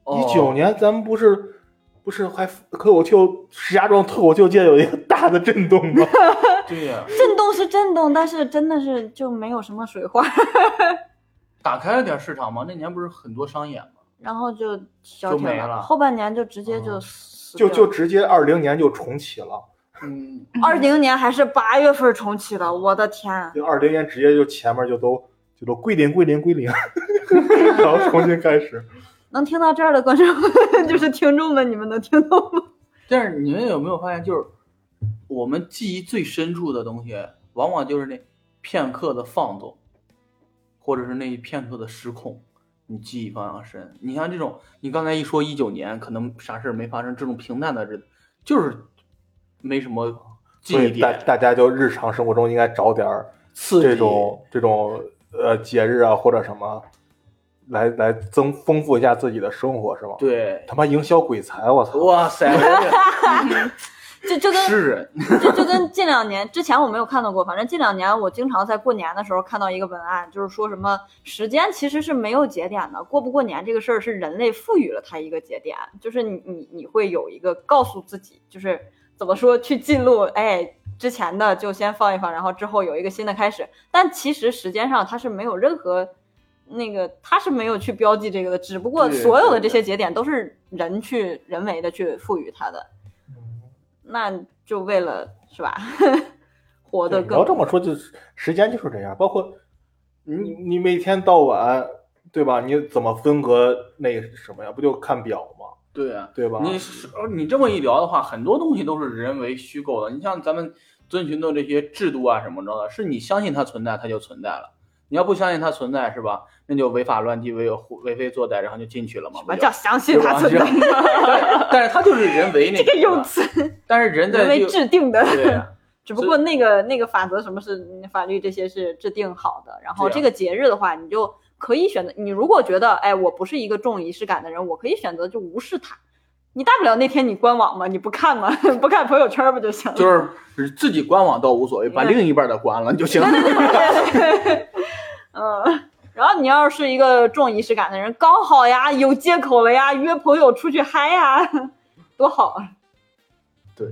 哦一九年咱们不是不是还脱口秀石家庄脱口秀界有一个大的震动吗？对呀、震动是震动，但是真的是就没有什么水花，打开了点市场嘛。那年不是很多商演吗？然后就消没了后半年就直接就就就直接二零年就重启了，嗯，二零年还是八月份重启的，我的天！就二零年直接就前面就都就都归零归零归零，然后重新开始。能听到这儿的观众 就是听众们，你们能听懂吗？但是你们有没有发现，就是我们记忆最深处的东西，往往就是那片刻的放纵，或者是那一片刻的失控，你记忆非常深。你像这种，你刚才一说一九年，可能啥事儿没发生，这种平淡的日子，就是没什么记忆所以大点，大家就日常生活中应该找点儿刺激这种这种呃节日啊或者什么，来来增丰富一下自己的生活是吗？对，他妈营销鬼才，我操！哇塞，就就跟是人，就就跟近两年之前我没有看到过，反正近两年我经常在过年的时候看到一个文案，就是说什么时间其实是没有节点的，过不过年这个事儿是人类赋予了它一个节点，就是你你你会有一个告诉自己，就是怎么说去记录，哎，之前的就先放一放，然后之后有一个新的开始，但其实时间上它是没有任何。那个它是没有去标记这个的，只不过所有的这些节点都是人去人为的去赋予它的。那就为了是吧，活得更对你要这么说，就是时间就是这样，包括你你每天到晚，对吧？你怎么分割那什么呀？不就看表吗？对啊，对吧？你是你这么一聊的话，很多东西都是人为虚构的。你像咱们遵循的这些制度啊什么的，是你相信它存在，它就存在了。你要不相信它存在是吧？那就违法乱纪、为为非作歹，然后就进去了嘛。什么叫相信它存在？但但是他就是人为那 这个用用词，但是人为制定的。只不过那个那个法则什么是嗯法律这些是制定好的，然后这个节日的话，你就可以选择。你如果觉得哎，我不是一个重仪式感的人，我可以选择就无视它。你大不了那天你官网嘛，你不看嘛，不看朋友圈不就行了？就是自己官网倒无所谓，把另一半的关了就行。嗯，然后你要是一个重仪式感的人，刚好呀，有借口了呀，约朋友出去嗨呀，多好啊！对，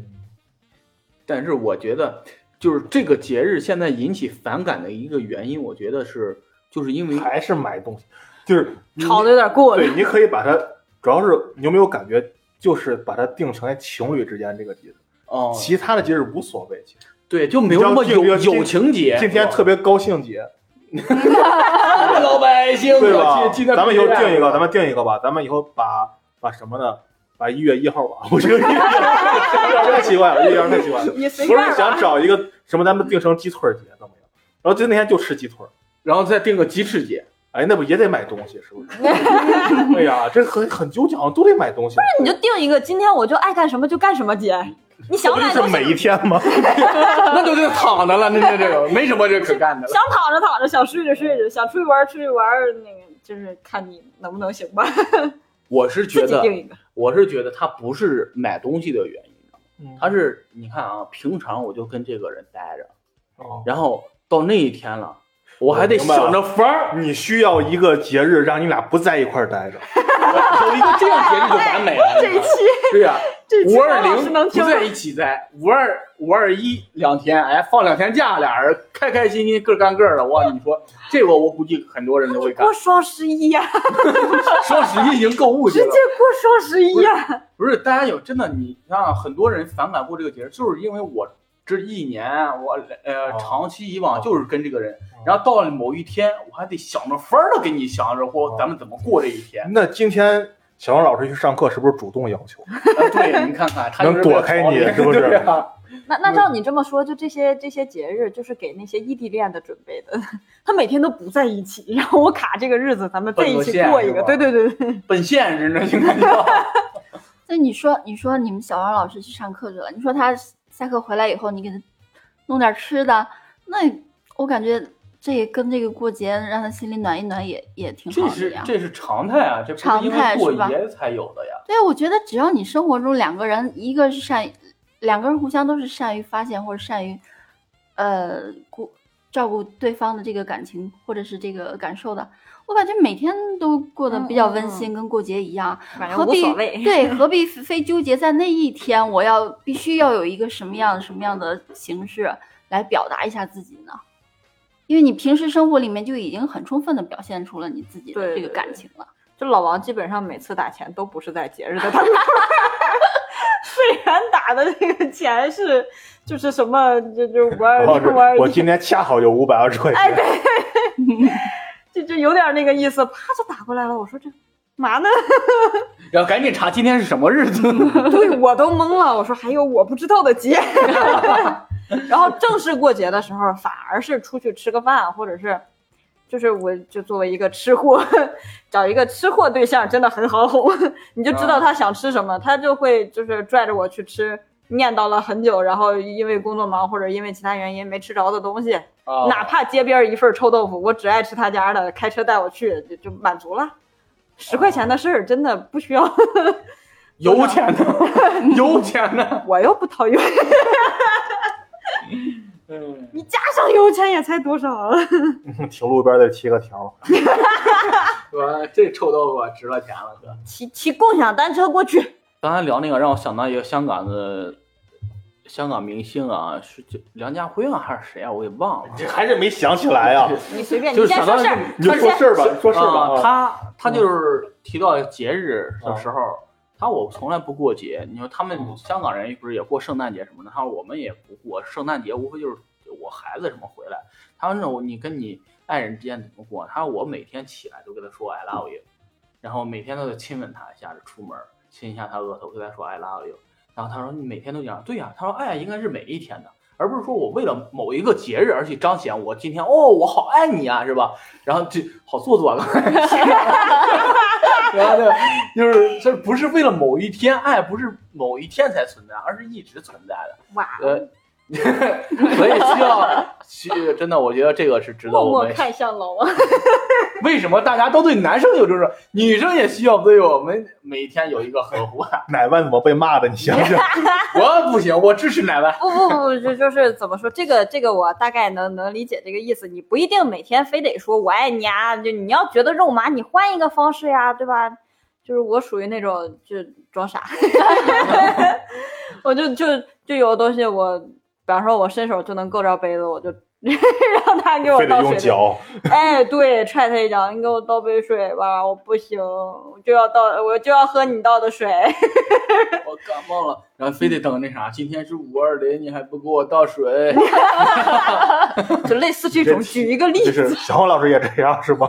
但是我觉得，就是这个节日现在引起反感的一个原因，我觉得是就是因为还是买东西，就是你吵的有点过了对，。你可以把它，主要是你有没有感觉，就是把它定成情侣之间这个节日，哦，其他的节日无所谓。其实对，就没有那么友你知道今友情节，今天特别高兴节，老百姓对吧？咱们以后定一个，咱们们定一个吧。咱们以后把把什么呢？把一月一号吧。我觉得一月一号 太奇怪了，一月一号太奇怪了。不是想找一个什么，咱们定成鸡腿节怎么样？然后就那天就吃鸡腿，然后再定个鸡翅节，哎，那不也得买东西是不是？哎呀，这很很纠结，好像都得买东西。不是你就定一个，今天我就爱干什么就干什么节，你想买是每一天吗？那就就躺着了，那那这个没什么这可干的了。想躺着躺着，想睡着睡着，想出去玩出去玩，那个就是看你能不能行吧。我是觉得，我是觉得他不是买东西的原因，嗯他是你看啊，平常我就跟这个人待着，哦然后到那一天了，我还得想着法儿，你需要一个节日让你俩不在一块儿待着。有一个这样节日就完美了。这一期对呀、这期五二零不在一起在，五二五二一两天，哎，放两天假，俩人开开心心各干各的。哇，你说这个我估计很多人都会干过。双十一呀、双十一已经购物去了直接，过双十一呀、不是大家有真的，你像很多人反感过这个节日，就是因为我这一年我呃哦长期以往就是跟这个人，然后到了某一天，我还得想着法儿的给你想着过哦咱们怎么过这一天。那今天小王老师去上课是不是主动要求？啊对，你看看他能躲开你是不是 啊 那那照你这么说，就这些这些节日就是给那些异地恋的准备的，他每天都不在一起，然后我卡这个日子，咱们在一起过一个。对对对对，奔现实呢，应该叫。那你说，你说你们小王老师去上课去了，你说他下课回来以后，你给他弄点吃的，那我感觉这也跟这个过节让他心里暖一暖也也挺这好的呀。是这是常态啊，这不是常态是吧节才有的呀。对，我觉得只要你生活中两个人，一个是善于，两个人互相都是善于发现或者善于，呃，顾照顾对方的这个感情或者是这个感受的，我感觉每天都过得比较温馨，跟过节一样。反正何必无所谓。对，何必非纠结在那一天？我要必须要有一个什么样什么样的形式来表达一下自己呢？因为你平时生活里面就已经很充分的表现出了你自己的这个对对对感情了。就老王基本上每次打钱都不是在节日的当口儿，虽然打的这个钱是就是什么就就五二五二一，我今天恰好有五百二十块哎钱，对，就就有点那个意思，啪就打过来了。我说这嘛呢？然后赶紧查今天是什么日子。对我都懵了。我说还有我不知道的节。然后正式过节的时候，反而是出去吃个饭，或者是，就是我就作为一个吃货，找一个吃货对象真的很好哄，你就知道他想吃什么，他就会就是拽着我去吃。念叨了很久，然后因为工作忙或者因为其他原因没吃着的东西，啊哪怕街边一份臭豆腐，我只爱吃他家的，开车带我去就就满足了。十块钱的事儿真的不需要，油钱呢？油钱呢？我又不掏油，嗯，你加上油钱也才多少啊？停路边再贴个条。哥，这臭豆腐值了钱了，哥。骑骑共享单车过去，刚才聊那个，让我想到一个香港的香港明星啊，是叫梁家辉啊，还是谁啊？我给忘了。这还是没想起来啊！你随便，就是你先说事儿想到那个，你就说事儿吧，你说事儿吧。他他就是提到节日的时候，他我从来不过节。你说他们嗯香港人不是也过圣诞节什么的？他说我们也不过圣诞节，无非就是我孩子什么回来。他说那我你跟你爱人之间怎么过？他说我每天起来都跟他说 I love you，然后每天都得亲吻他一下，出门亲一下他额头，跟他说 I love you。然后他说你每天都这样，对呀、他说爱应该是每一天的，而不是说我为了某一个节日而去彰显我今天哦我好爱你啊，是吧？然后就好做作了，然后就就是这不是为了某一天爱，不是某一天才存在，而是一直存在的。哇，呃，所以需要需真的，我觉得这个是值得默我们。默看向龙啊。为什么大家都对男生有这种，女生也需要对我们每天有一个呵护啊？奶万怎么被骂的？你想想，我不行，我支持奶万。不不不，就就是怎么说，这个这个我大概能能理解这个意思。你不一定每天非得说我爱你啊，就你要觉得肉麻，你换一个方式呀，对吧？就是我属于那种就装傻，我就就就有的东西我，比方说我伸手就能够着杯子，我就 让他给我非得倒水。用脚，哎，对，踹他一脚，你给我倒杯水吧，我不行，我就要倒，我就要喝你倒的水。我 感冒了，然后非得等那啥，今天是五二零，你还不给我倒水？就类似这种，举一个例子，就是小红老师也这样是吗？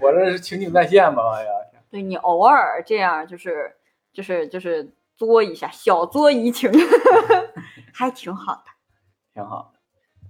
我这是情景再现吧？哎呀，对你偶尔这样，就是就是就是作一下，小作怡情，还挺好的。挺好的。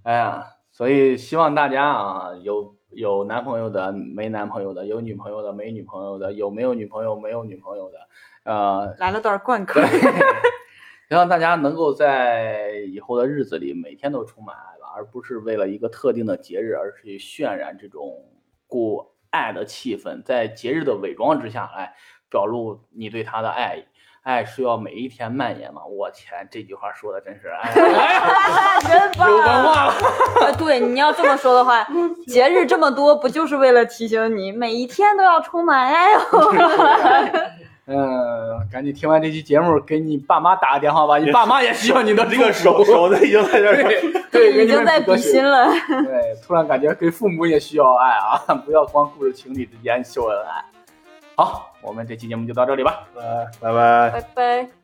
哎呀，所以希望大家啊，有有男朋友的、没男朋友的，有女朋友的、没女朋友的，有没有女朋友、没有女朋友的，呃，来了段贯口，希望大家能够在以后的日子里每天都充满爱吧，而不是为了一个特定的节日而去渲染这种过爱的气氛，在节日的伪装之下来表露你对他的爱意。爱是要每一天蔓延嘛？我天，这句话说的真是哎，真棒！有文化了。呃对，你要这么说的话，节日这么多，不就是为了提醒你每一天都要充满爱哦？嗯，赶紧听完这期节目，给你爸妈打个电话吧，你爸妈也需要你的这个手手都已经在这儿。对已经在比心了。对，突然感觉给父母也需要爱啊，不要光顾着情侣之间秀恩爱。好，我们这期节目就到这里吧。拜拜拜。拜拜。